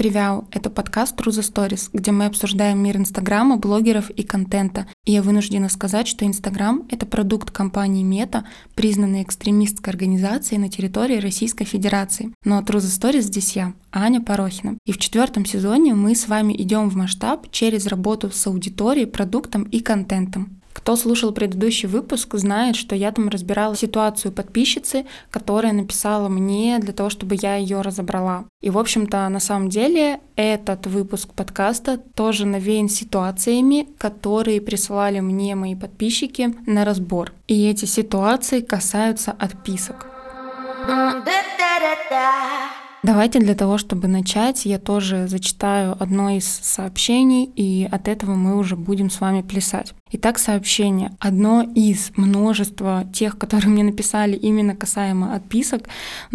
привет! Это подкаст True the Stories, где мы обсуждаем мир Инстаграма, блогеров и контента. И я вынуждена сказать, что Инстаграм — это продукт компании Мета, признанной экстремистской организацией на территории Российской Федерации. Но True the Stories здесь я, Аня Порохина. И в четвертом сезоне мы с вами идем в масштаб через работу с аудиторией, продуктом и контентом. Кто слушал предыдущий выпуск, знает, что я там разбирала ситуацию подписчицы, которая написала мне для того, чтобы я ее разобрала. И, в общем-то, на самом деле этот выпуск подкаста тоже навеян ситуациями, которые присылали мне мои подписчики на разбор. И эти ситуации касаются отписок. Давайте для того, чтобы начать, я тоже зачитаю одно из сообщений, и от этого мы уже будем с вами плясать. Итак, сообщение. Одно из множества тех, которые мне написали именно касаемо отписок.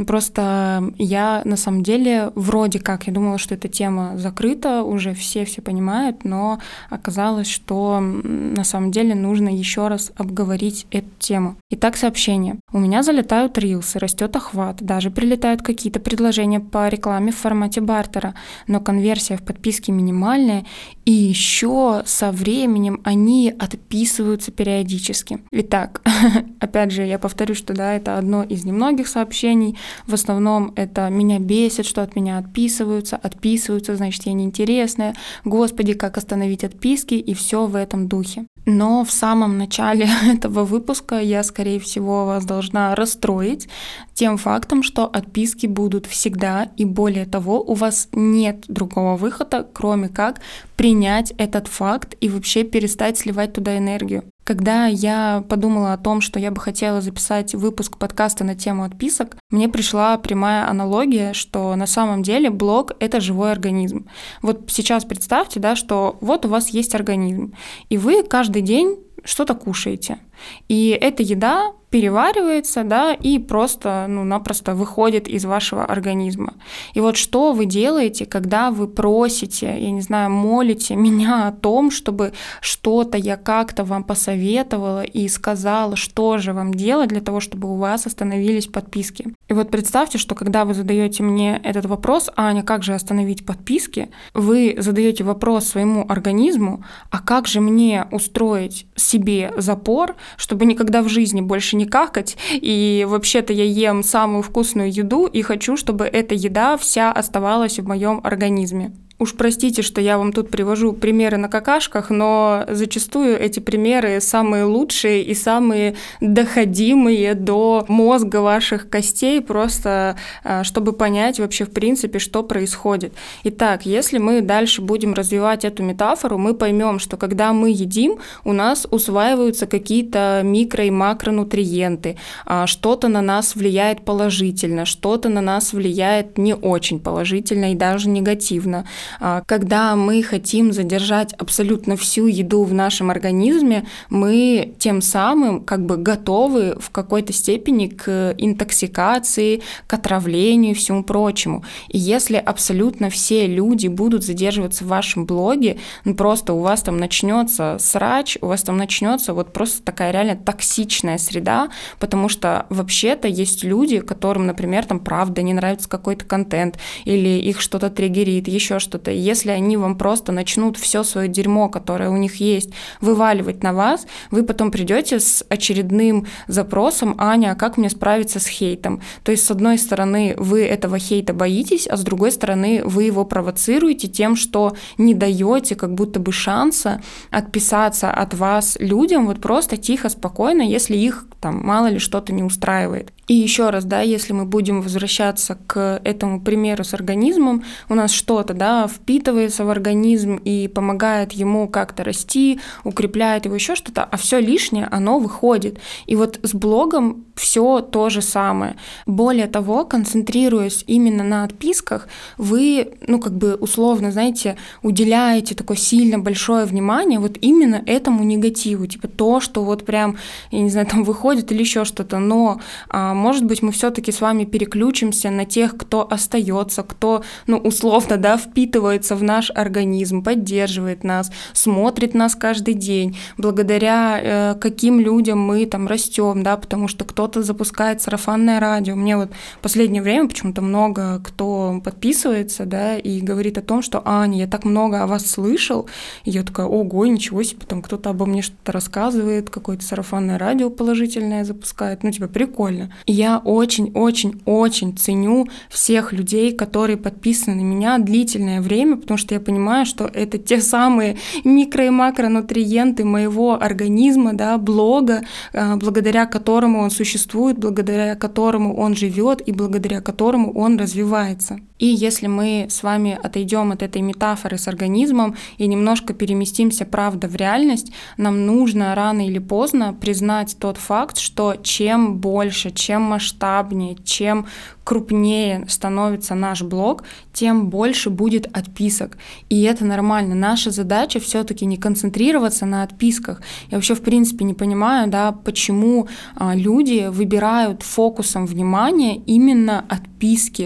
Просто я на самом деле вроде как, я думала, что эта тема закрыта, уже все все понимают, но оказалось, что на самом деле нужно еще раз обговорить эту тему. Итак, сообщение. У меня залетают рилсы, растет охват, даже прилетают какие-то предложения по рекламе в формате бартера, но конверсия в подписке минимальная, и еще со временем они отписываются периодически. Итак, опять же, я повторю, что да, это одно из немногих сообщений. В основном это меня бесит, что от меня отписываются, отписываются, значит, я неинтересная. Господи, как остановить отписки и все в этом духе. Но в самом начале этого выпуска я, скорее всего, вас должна расстроить тем фактом, что отписки будут всегда, и более того, у вас нет другого выхода, кроме как принять этот факт и вообще перестать сливать туда энергию. Когда я подумала о том, что я бы хотела записать выпуск подкаста на тему отписок, мне пришла прямая аналогия, что на самом деле блог — это живой организм. Вот сейчас представьте, да, что вот у вас есть организм, и вы каждый день что-то кушаете. И эта еда переваривается, да, и просто, ну, напросто выходит из вашего организма. И вот что вы делаете, когда вы просите, я не знаю, молите меня о том, чтобы что-то я как-то вам посоветовала и сказала, что же вам делать для того, чтобы у вас остановились подписки. И вот представьте, что когда вы задаете мне этот вопрос, Аня, как же остановить подписки, вы задаете вопрос своему организму, а как же мне устроить себе запор, чтобы никогда в жизни больше не какать, и вообще-то я ем самую вкусную еду и хочу, чтобы эта еда вся оставалась в моем организме. Уж простите, что я вам тут привожу примеры на какашках, но зачастую эти примеры самые лучшие и самые доходимые до мозга ваших костей, просто а, чтобы понять вообще в принципе, что происходит. Итак, если мы дальше будем развивать эту метафору, мы поймем, что когда мы едим, у нас усваиваются какие-то микро- и макронутриенты, а, что-то на нас влияет положительно, что-то на нас влияет не очень положительно и даже негативно. А, когда мы хотим задержать абсолютно всю еду в нашем организме, мы тем самым как бы готовы в какой-то степени к интоксикации, к отравлению и всему прочему. И если абсолютно все люди будут задерживаться в вашем блоге, ну просто у вас там начнется срач, у вас там начнется вот просто такая реально токсичная среда, потому что вообще-то есть люди, которым, например, там правда не нравится какой-то контент, или их что-то триггерит, еще что что-то. Если они вам просто начнут все свое дерьмо, которое у них есть, вываливать на вас, вы потом придете с очередным запросом, Аня, а как мне справиться с хейтом? То есть, с одной стороны, вы этого хейта боитесь, а с другой стороны, вы его провоцируете тем, что не даете как будто бы шанса отписаться от вас людям вот просто тихо, спокойно, если их там мало ли что-то не устраивает. И еще раз, да, если мы будем возвращаться к этому примеру с организмом, у нас что-то, да, впитывается в организм и помогает ему как-то расти, укрепляет его еще что-то, а все лишнее, оно выходит. И вот с блогом все то же самое. Более того, концентрируясь именно на отписках, вы, ну, как бы условно, знаете, уделяете такое сильно большое внимание вот именно этому негативу, типа то, что вот прям, я не знаю, там выходит или еще что-то, но а, может быть, мы все-таки с вами переключимся на тех, кто остается, кто, ну, условно, да, впитывает впитывается в наш организм, поддерживает нас, смотрит нас каждый день, благодаря э, каким людям мы там растем, да, потому что кто-то запускает сарафанное радио. Мне вот в последнее время почему-то много кто подписывается, да, и говорит о том, что Аня, я так много о вас слышал, и я такая, ого, ничего себе, там кто-то обо мне что-то рассказывает, какое-то сарафанное радио положительное запускает, ну, типа, прикольно. Я очень-очень-очень ценю всех людей, которые подписаны на меня длительное время, потому что я понимаю, что это те самые микро- и макронутриенты моего организма, да, блога, а, благодаря которому он существует, благодаря которому он живет и благодаря которому он развивается. И если мы с вами отойдем от этой метафоры с организмом и немножко переместимся, правда, в реальность, нам нужно рано или поздно признать тот факт, что чем больше, чем масштабнее, чем крупнее становится наш блог, тем больше будет отписок. И это нормально. Наша задача все-таки не концентрироваться на отписках. Я вообще в принципе не понимаю, да, почему а, люди выбирают фокусом внимания именно отписки,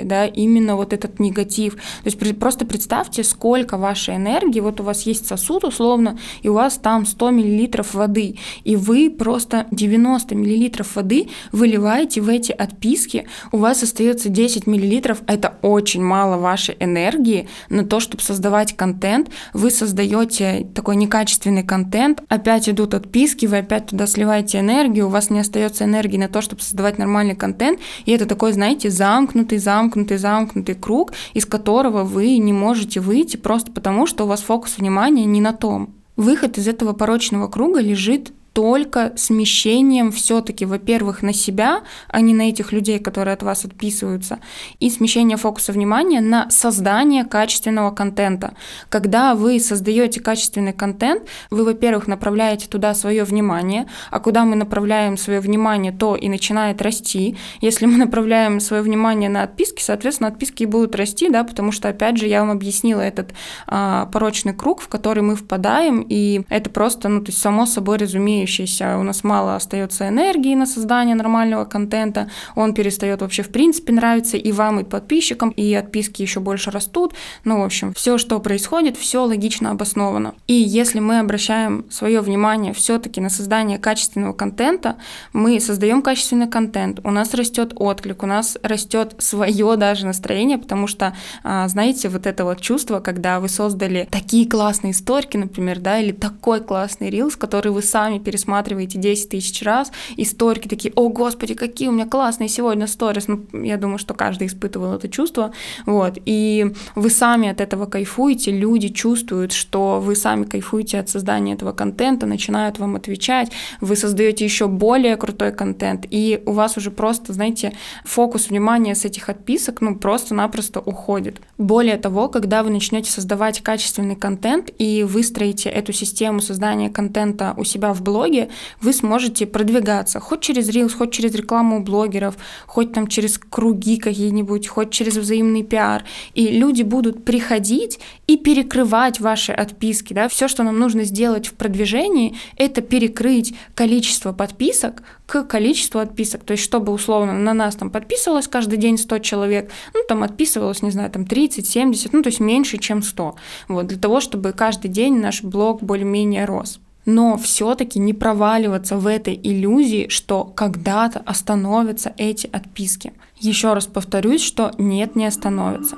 да, именно вот этот негатив. То есть просто представьте, сколько вашей энергии, вот у вас есть сосуд условно, и у вас там 100 мл воды, и вы просто 90 мл воды выливаете в эти отписки, у вас остается 10 миллилитров, это очень мало вашей энергии на то, чтобы создавать контент. Вы создаете такой некачественный контент, опять идут отписки, вы опять туда сливаете энергию, у вас не остается энергии на то, чтобы создавать нормальный контент, и это такой, знаете, замкнутый, замкнутый, замкнутый круг, из которого вы не можете выйти просто потому, что у вас фокус внимания не на том. Выход из этого порочного круга лежит только смещением все-таки, во-первых, на себя, а не на этих людей, которые от вас отписываются, и смещение фокуса внимания на создание качественного контента. Когда вы создаете качественный контент, вы, во-первых, направляете туда свое внимание, а куда мы направляем свое внимание, то и начинает расти. Если мы направляем свое внимание на отписки, соответственно, отписки будут расти, да, потому что, опять же, я вам объяснила этот а, порочный круг, в который мы впадаем, и это просто, ну, то есть само собой разумеется имеющийся, у нас мало остается энергии на создание нормального контента, он перестает вообще в принципе нравиться и вам, и подписчикам, и отписки еще больше растут. Ну, в общем, все, что происходит, все логично обосновано. И если мы обращаем свое внимание все-таки на создание качественного контента, мы создаем качественный контент, у нас растет отклик, у нас растет свое даже настроение, потому что, а, знаете, вот это вот чувство, когда вы создали такие классные историки, например, да, или такой классный рилс, который вы сами пересматриваете 10 тысяч раз, и сторики такие, о, господи, какие у меня классные сегодня сторис. Ну, я думаю, что каждый испытывал это чувство. Вот. И вы сами от этого кайфуете, люди чувствуют, что вы сами кайфуете от создания этого контента, начинают вам отвечать, вы создаете еще более крутой контент, и у вас уже просто, знаете, фокус внимания с этих отписок, ну, просто-напросто уходит. Более того, когда вы начнете создавать качественный контент и выстроите эту систему создания контента у себя в блоге, блоге вы сможете продвигаться, хоть через Reels, хоть через рекламу блогеров, хоть там через круги какие-нибудь, хоть через взаимный пиар. И люди будут приходить и перекрывать ваши отписки. Да? Все, что нам нужно сделать в продвижении, это перекрыть количество подписок к количеству отписок. То есть, чтобы условно на нас там подписывалось каждый день 100 человек, ну там отписывалось, не знаю, там 30, 70, ну то есть меньше, чем 100. Вот, для того, чтобы каждый день наш блог более-менее рос но все-таки не проваливаться в этой иллюзии, что когда-то остановятся эти отписки. Еще раз повторюсь, что нет, не остановится.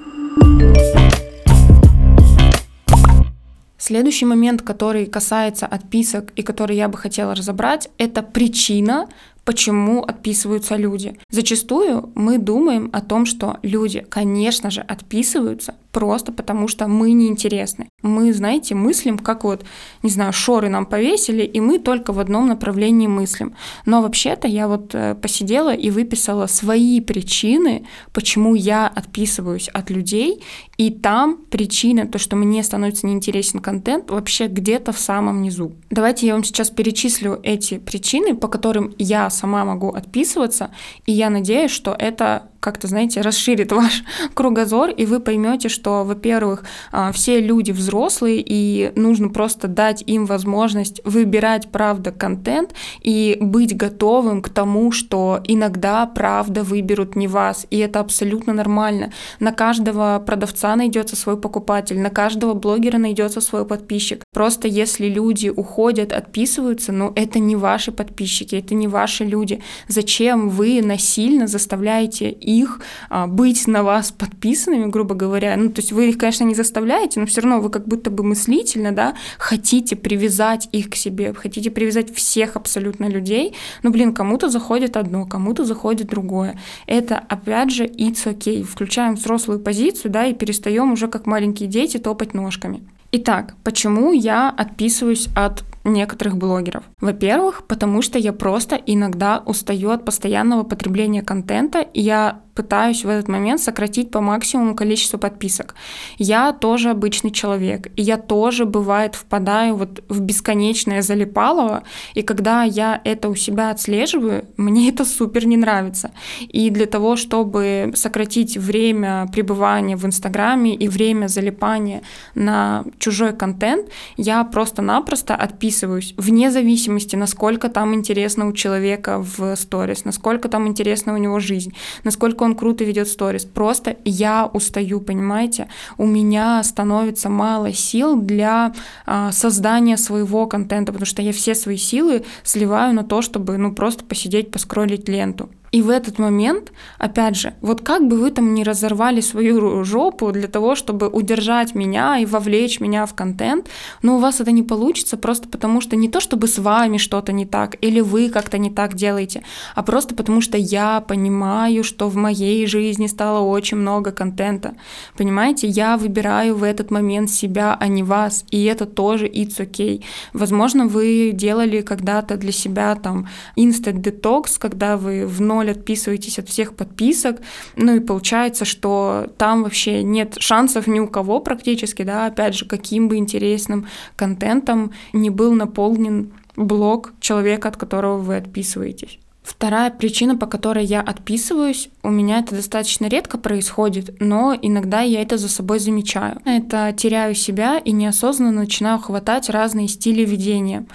Следующий момент, который касается отписок и который я бы хотела разобрать, это причина, почему отписываются люди. Зачастую мы думаем о том, что люди, конечно же, отписываются просто потому, что мы неинтересны. Мы, знаете, мыслим, как вот, не знаю, шоры нам повесили, и мы только в одном направлении мыслим. Но вообще-то я вот э, посидела и выписала свои причины, почему я отписываюсь от людей, и там причина, то, что мне становится неинтересен контент, вообще где-то в самом низу. Давайте я вам сейчас перечислю эти причины, по которым я сама могу отписываться, и я надеюсь, что это как-то, знаете, расширит ваш кругозор, и вы поймете, что, во-первых, а, все люди взрослые, и нужно просто дать им возможность выбирать, правда, контент и быть готовым к тому, что иногда, правда, выберут не вас, и это абсолютно нормально. На каждого продавца найдется свой покупатель, на каждого блогера найдется свой подписчик. Просто если люди уходят, отписываются, ну, это не ваши подписчики, это не ваши люди. Зачем вы насильно заставляете их а, быть на вас подписанными, грубо говоря? Ну, то есть вы их, конечно, не заставляете, но все равно вы как будто бы мыслительно, да, хотите привязать их к себе, хотите привязать всех абсолютно людей. Ну, блин, кому-то заходит одно, кому-то заходит другое. Это, опять же, it's okay. Включаем взрослую позицию, да, и перестаем уже как маленькие дети топать ножками. Итак, почему я отписываюсь от некоторых блогеров. Во-первых, потому что я просто иногда устаю от постоянного потребления контента, и я пытаюсь в этот момент сократить по максимуму количество подписок. Я тоже обычный человек, и я тоже, бывает, впадаю вот в бесконечное залипалово, и когда я это у себя отслеживаю, мне это супер не нравится. И для того, чтобы сократить время пребывания в Инстаграме и время залипания на чужой контент, я просто-напросто отписываюсь, вне зависимости, насколько там интересно у человека в сторис, насколько там интересна у него жизнь, насколько он круто ведет сторис. Просто я устаю, понимаете? У меня становится мало сил для а, создания своего контента, потому что я все свои силы сливаю на то, чтобы ну просто посидеть, поскролить ленту. И в этот момент, опять же, вот как бы вы там не разорвали свою жопу для того, чтобы удержать меня и вовлечь меня в контент, но у вас это не получится просто потому, что не то, чтобы с вами что-то не так, или вы как-то не так делаете, а просто потому, что я понимаю, что в моей жизни стало очень много контента. Понимаете, я выбираю в этот момент себя, а не вас, и это тоже it's okay. Возможно, вы делали когда-то для себя там instant detox, когда вы вновь ноль отписываетесь от всех подписок, ну и получается, что там вообще нет шансов ни у кого практически, да, опять же, каким бы интересным контентом не был наполнен блог человека, от которого вы отписываетесь. Вторая причина, по которой я отписываюсь, у меня это достаточно редко происходит, но иногда я это за собой замечаю. Это теряю себя и неосознанно начинаю хватать разные стили ведения.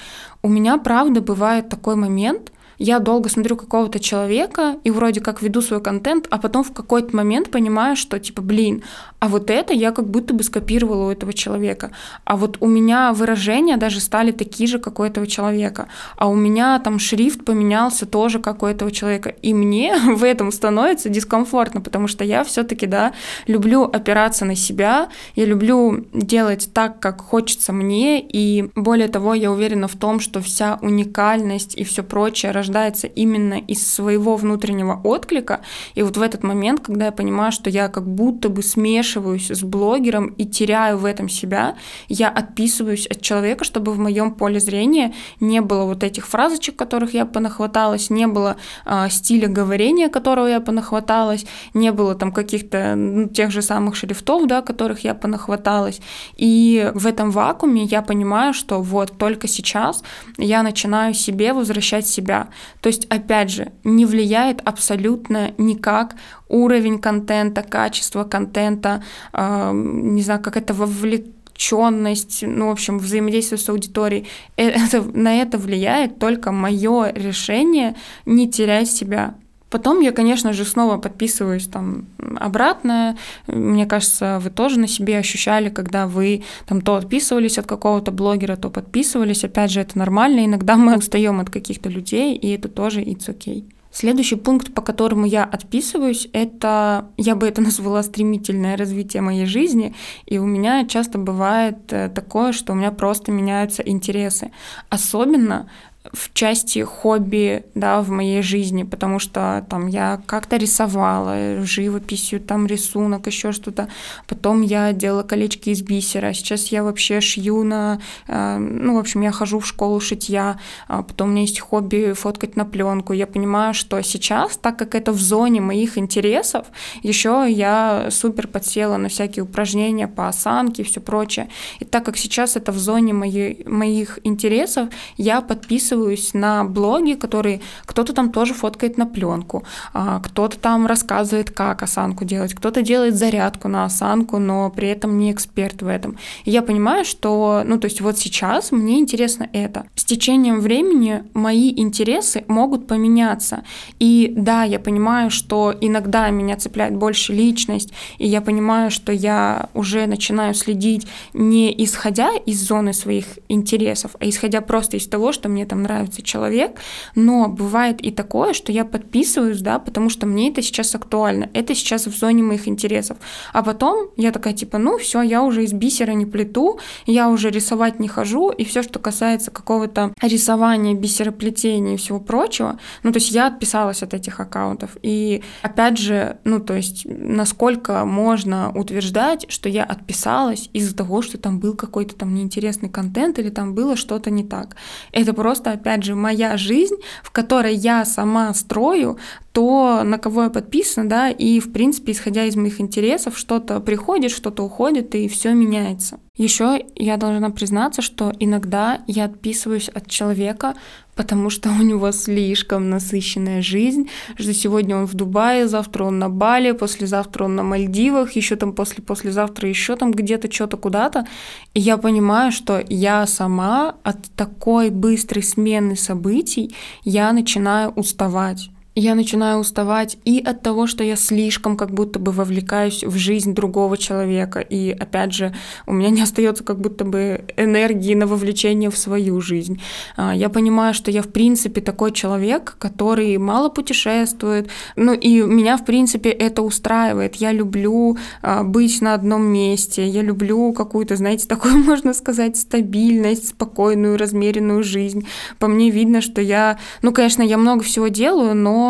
У меня, правда, бывает такой момент, я долго смотрю какого-то человека и вроде как веду свой контент, а потом в какой-то момент понимаю, что типа, блин, а вот это я как будто бы скопировала у этого человека. А вот у меня выражения даже стали такие же, как у этого человека. А у меня там шрифт поменялся тоже, как у этого человека. И мне в этом становится дискомфортно, потому что я все-таки, да, люблю опираться на себя, я люблю делать так, как хочется мне, и более того, я уверена в том, что вся уникальность и все прочее рождается именно из своего внутреннего отклика. И вот в этот момент, когда я понимаю, что я как будто бы смешиваюсь с блогером и теряю в этом себя, я отписываюсь от человека, чтобы в моем поле зрения не было вот этих фразочек, которых я понахваталась, не было э, стиля говорения, которого я понахваталась, не было там каких-то ну, тех же самых шрифтов, да, которых я понахваталась. И в этом вакууме я понимаю, что вот только сейчас я начинаю себе возвращать себя, то есть, опять же, не влияет абсолютно никак уровень контента, качество контента, э, не знаю, как это вовлеченность, ну, в общем, взаимодействие с аудиторией. Э, это, на это влияет только мое решение не терять себя. Потом я, конечно же, снова подписываюсь там обратно. Мне кажется, вы тоже на себе ощущали, когда вы там то отписывались от какого-то блогера, то подписывались. Опять же, это нормально. Иногда мы устаем от каких-то людей, и это тоже it's okay. Следующий пункт, по которому я отписываюсь, это, я бы это назвала стремительное развитие моей жизни, и у меня часто бывает э, такое, что у меня просто меняются интересы. Особенно в части хобби, да, в моей жизни, потому что там я как-то рисовала живописью, там рисунок, еще что-то. Потом я делала колечки из бисера. Сейчас я вообще шью на, э, ну, в общем, я хожу в школу шитья. А потом у меня есть хобби фоткать на пленку. Я понимаю, что сейчас, так как это в зоне моих интересов, еще я супер подсела на всякие упражнения по осанке и все прочее. И так как сейчас это в зоне моей, моих интересов, я подписываю подписываюсь на блоги, которые кто-то там тоже фоткает на пленку, а, кто-то там рассказывает, как осанку делать, кто-то делает зарядку на осанку, но при этом не эксперт в этом. И я понимаю, что, ну, то есть вот сейчас мне интересно это. С течением времени мои интересы могут поменяться. И да, я понимаю, что иногда меня цепляет больше личность, и я понимаю, что я уже начинаю следить не исходя из зоны своих интересов, а исходя просто из того, что мне там нравится человек, но бывает и такое, что я подписываюсь, да, потому что мне это сейчас актуально, это сейчас в зоне моих интересов. А потом я такая типа, ну все, я уже из бисера не плету, я уже рисовать не хожу, и все, что касается какого-то рисования, бисероплетения и всего прочего, ну то есть я отписалась от этих аккаунтов. И опять же, ну то есть насколько можно утверждать, что я отписалась из-за того, что там был какой-то там неинтересный контент или там было что-то не так. Это просто, опять же, моя жизнь, в которой я сама строю то, на кого я подписана, да, и, в принципе, исходя из моих интересов, что-то приходит, что-то уходит, и все меняется. Еще я должна признаться, что иногда я отписываюсь от человека, потому что у него слишком насыщенная жизнь, что сегодня он в Дубае, завтра он на Бали, послезавтра он на Мальдивах, еще там после послезавтра еще там где-то что-то куда-то. И я понимаю, что я сама от такой быстрой смены событий я начинаю уставать я начинаю уставать и от того, что я слишком как будто бы вовлекаюсь в жизнь другого человека. И опять же, у меня не остается как будто бы энергии на вовлечение в свою жизнь. А, я понимаю, что я в принципе такой человек, который мало путешествует. Ну и меня в принципе это устраивает. Я люблю а, быть на одном месте. Я люблю какую-то, знаете, такую, можно сказать, стабильность, спокойную, размеренную жизнь. По мне видно, что я, ну, конечно, я много всего делаю, но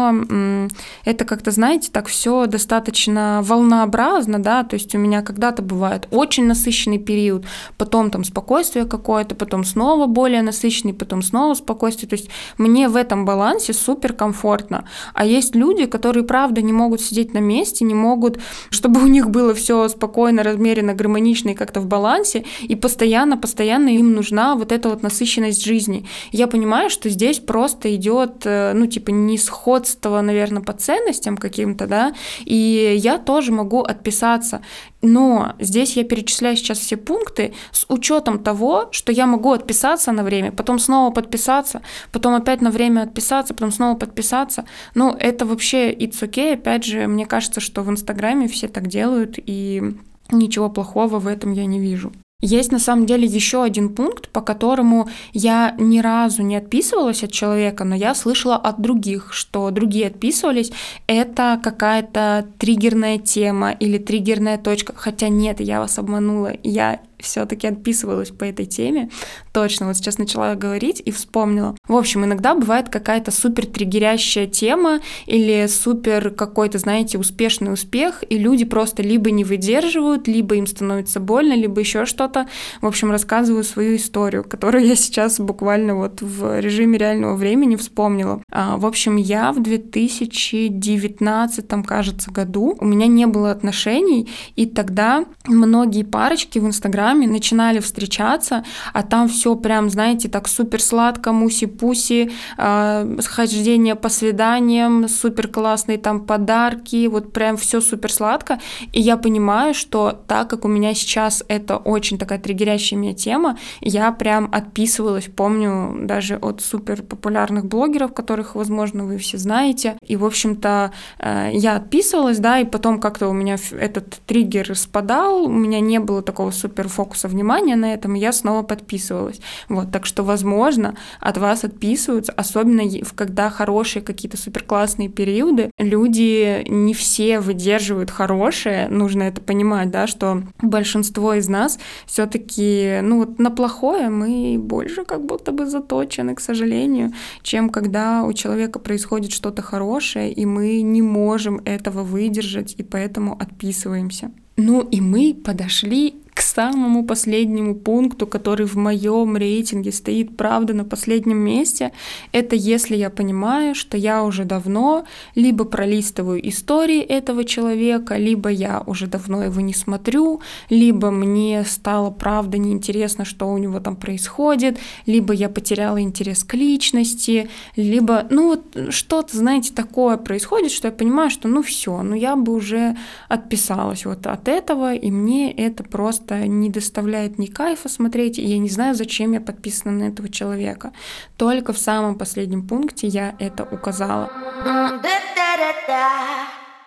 это как-то, знаете, так все достаточно волнообразно, да, то есть у меня когда-то бывает очень насыщенный период, потом там спокойствие какое-то, потом снова более насыщенный, потом снова спокойствие, то есть мне в этом балансе супер комфортно. А есть люди, которые, правда, не могут сидеть на месте, не могут, чтобы у них было все спокойно, размеренно, гармонично и как-то в балансе, и постоянно, постоянно им нужна вот эта вот насыщенность жизни. Я понимаю, что здесь просто идет, э, ну, типа, не сход сходство, наверное, по ценностям каким-то, да, и я тоже могу отписаться. Но здесь я перечисляю сейчас все пункты с учетом того, что я могу отписаться на время, потом снова подписаться, потом опять на время отписаться, потом снова подписаться. Ну, это вообще it's okay. Опять же, мне кажется, что в Инстаграме все так делают, и ничего плохого в этом я не вижу. Есть на самом деле еще один пункт, по которому я ни разу не отписывалась от человека, но я слышала от других, что другие отписывались. Это какая-то триггерная тема или триггерная точка. Хотя нет, я вас обманула. Я все-таки отписывалась по этой теме. Точно, вот сейчас начала говорить и вспомнила. В общем, иногда бывает какая-то супер триггерящая тема или супер какой-то, знаете, успешный успех, и люди просто либо не выдерживают, либо им становится больно, либо еще что-то. В общем, рассказываю свою историю, которую я сейчас буквально вот в режиме реального времени вспомнила. А, в общем, я в 2019, кажется, году у меня не было отношений, и тогда многие парочки в Инстаграме Инстаграме, начинали встречаться, а там все прям, знаете, так супер сладко, муси-пуси, э, схождение по свиданиям, супер классные там подарки, вот прям все супер сладко. И я понимаю, что так как у меня сейчас это очень такая триггерящая меня тема, я прям отписывалась, помню, даже от супер популярных блогеров, которых, возможно, вы все знаете. И, в общем-то, э, я отписывалась, да, и потом как-то у меня этот триггер спадал, у меня не было такого супер фокуса внимания на этом, и я снова подписывалась. Вот, так что, возможно, от вас отписываются, особенно когда хорошие какие-то суперклассные периоды, люди не все выдерживают хорошее, нужно это понимать, да, что большинство из нас все-таки, ну вот на плохое мы больше как будто бы заточены, к сожалению, чем когда у человека происходит что-то хорошее, и мы не можем этого выдержать, и поэтому отписываемся. Ну и мы подошли к самому последнему пункту, который в моем рейтинге стоит, правда, на последнем месте, это если я понимаю, что я уже давно либо пролистываю истории этого человека, либо я уже давно его не смотрю, либо мне стало правда неинтересно, что у него там происходит, либо я потеряла интерес к личности, либо, ну вот что-то, знаете, такое происходит, что я понимаю, что ну все, ну я бы уже отписалась вот от этого, и мне это просто не доставляет ни кайфа смотреть, и я не знаю, зачем я подписана на этого человека. Только в самом последнем пункте я это указала.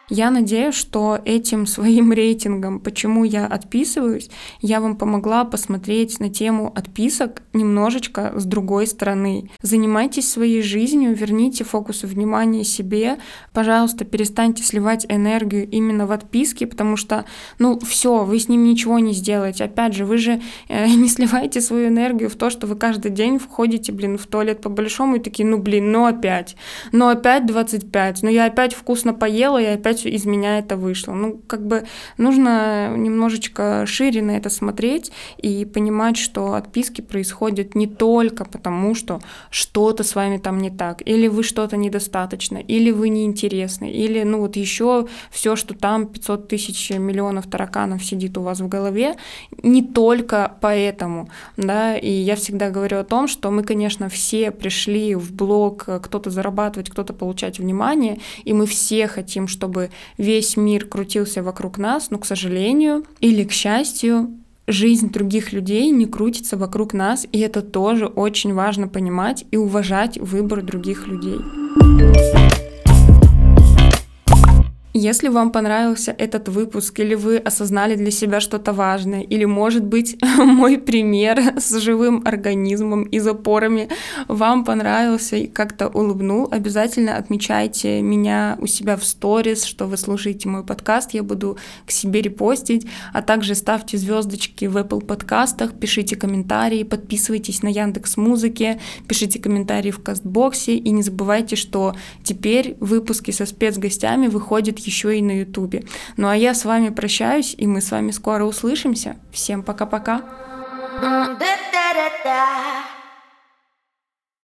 Я надеюсь, что этим своим рейтингом, почему я отписываюсь, я вам помогла посмотреть на тему отписок немножечко с другой стороны. Занимайтесь своей жизнью, верните фокус внимания себе. Пожалуйста, перестаньте сливать энергию именно в отписки, потому что, ну, все, вы с ним ничего не сделаете. Опять же, вы же э, не сливаете свою энергию в то, что вы каждый день входите, блин, в туалет по-большому и такие, ну, блин, ну опять, ну опять 25, ну я опять вкусно поела, я опять из меня это вышло. Ну, как бы нужно немножечко шире на это смотреть и понимать, что отписки происходят не только потому, что что-то с вами там не так, или вы что-то недостаточно, или вы неинтересны, или, ну, вот еще все, что там 500 тысяч миллионов тараканов сидит у вас в голове, не только поэтому, да, и я всегда говорю о том, что мы, конечно, все пришли в блог, кто-то зарабатывать, кто-то получать внимание, и мы все хотим, чтобы весь мир крутился вокруг нас, но, к сожалению или к счастью, жизнь других людей не крутится вокруг нас, и это тоже очень важно понимать и уважать выбор других людей. Если вам понравился этот выпуск, или вы осознали для себя что-то важное, или, может быть, мой пример с живым организмом и запорами вам понравился и как-то улыбнул, обязательно отмечайте меня у себя в сторис, что вы слушаете мой подкаст, я буду к себе репостить, а также ставьте звездочки в Apple подкастах, пишите комментарии, подписывайтесь на Яндекс Музыке, пишите комментарии в Кастбоксе. И не забывайте, что теперь выпуски со спецгостями выходят еще и на Ютубе. Ну а я с вами прощаюсь, и мы с вами скоро услышимся. Всем пока-пока.